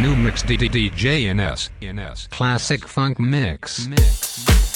new mix DJ NS. Classic funk mix. mix.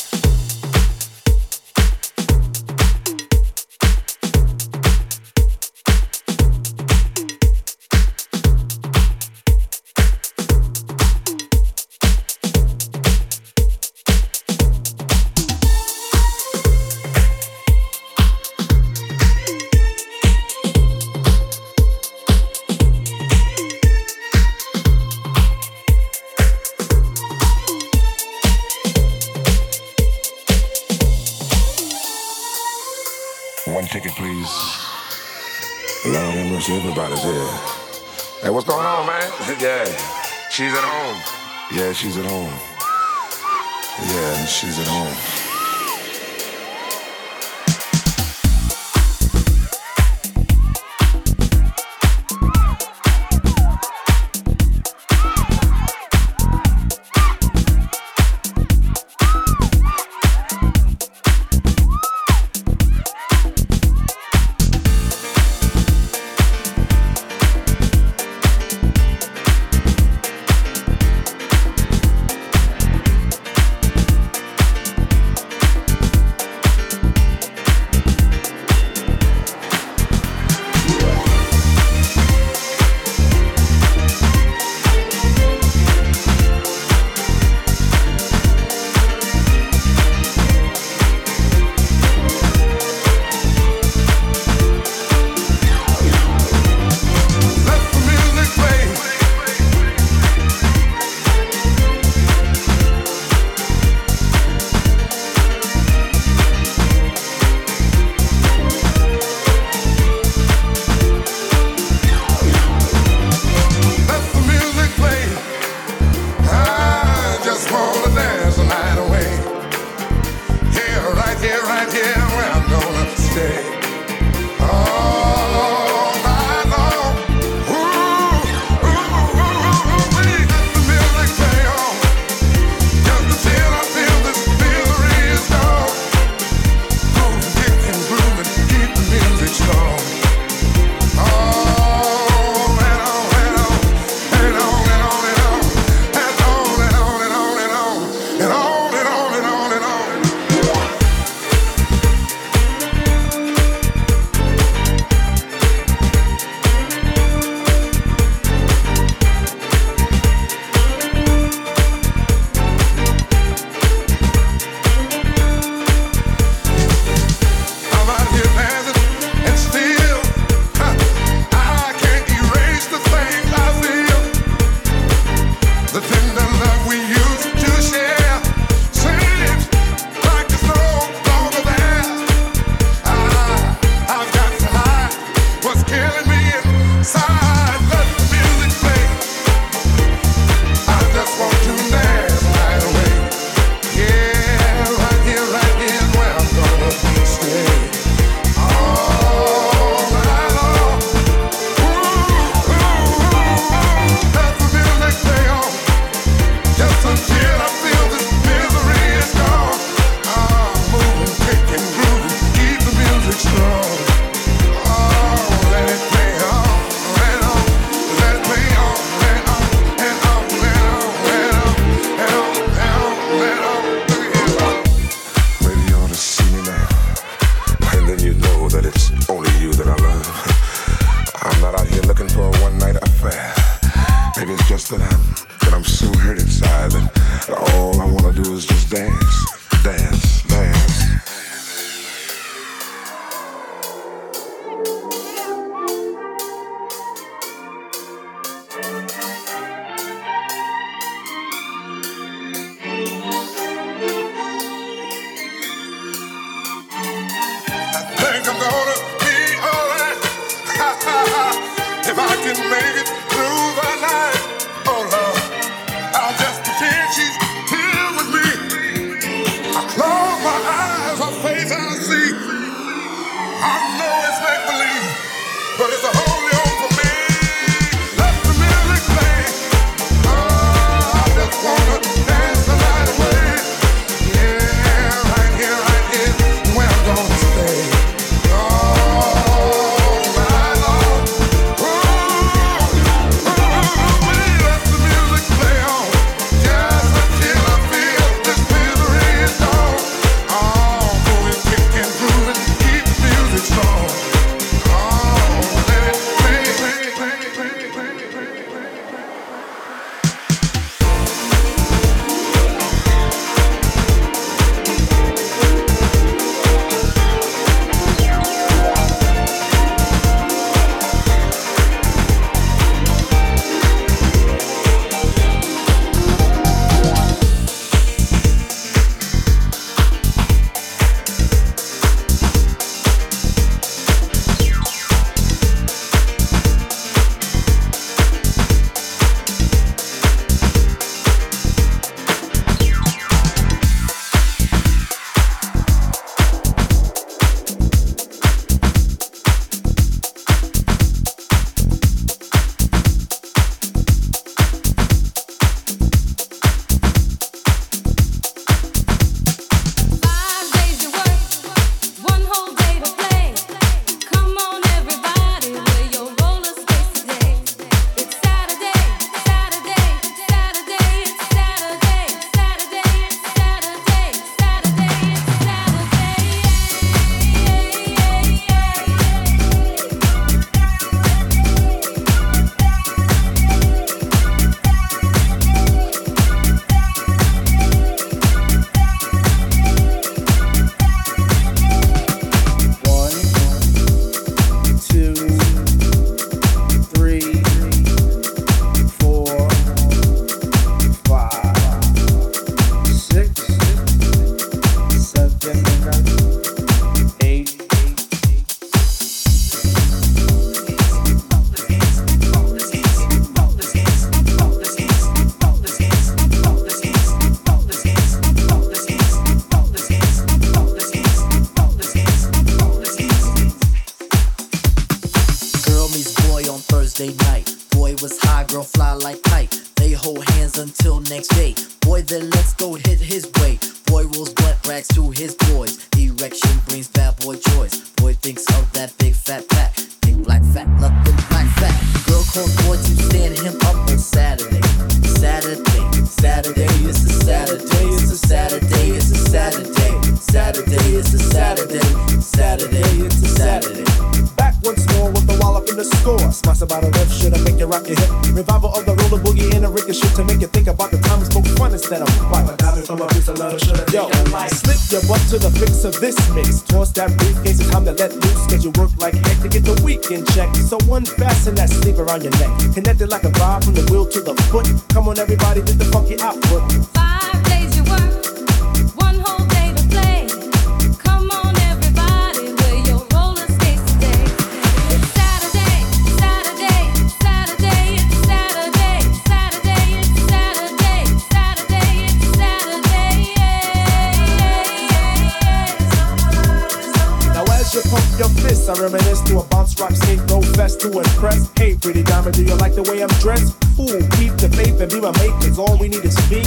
To impress. Hey, pretty diamond, do you like the way I'm dressed? Fool, keep the faith and be my mate, cause all we need is speed.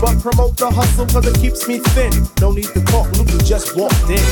But promote the hustle cause it keeps me thin. No need to talk, Luke, you just walked in.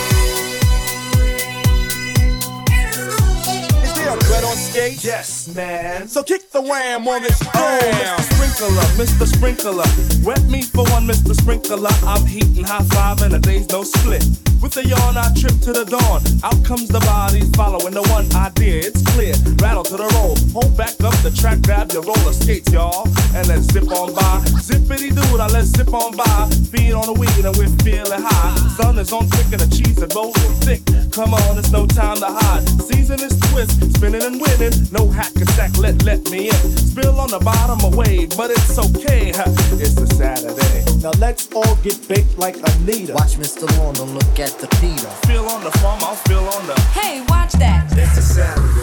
Is there a bread on skate? Yes, man. So kick the wham on this Oh, jam. Mr. Sprinkler, Mr. Sprinkler. Wet me for one, Mr. Sprinkler. I'm heating high five and a day's no split. With a yawn, I trip to the dawn. Out comes the bodies following the one idea. It's clear. Rattle to the roll. Hold back up the track, grab your roller skates, y'all. And let's zip on by. Zippity doo, now let's zip on by. Feed on the weed and we're feeling high. Sun is on thick and the cheese is rolling thick. Come on, it's no time to hide. Season is twist, spinning and winning. No hack attack, let let me in. Spill on the bottom away, but it's okay. huh. It's a Saturday. Now let's all get baked like Anita. Watch Mr. Lawn, don't look at the Peter. Feel on the farm, I'll feel on the. Hey, watch that. It's a Saturday.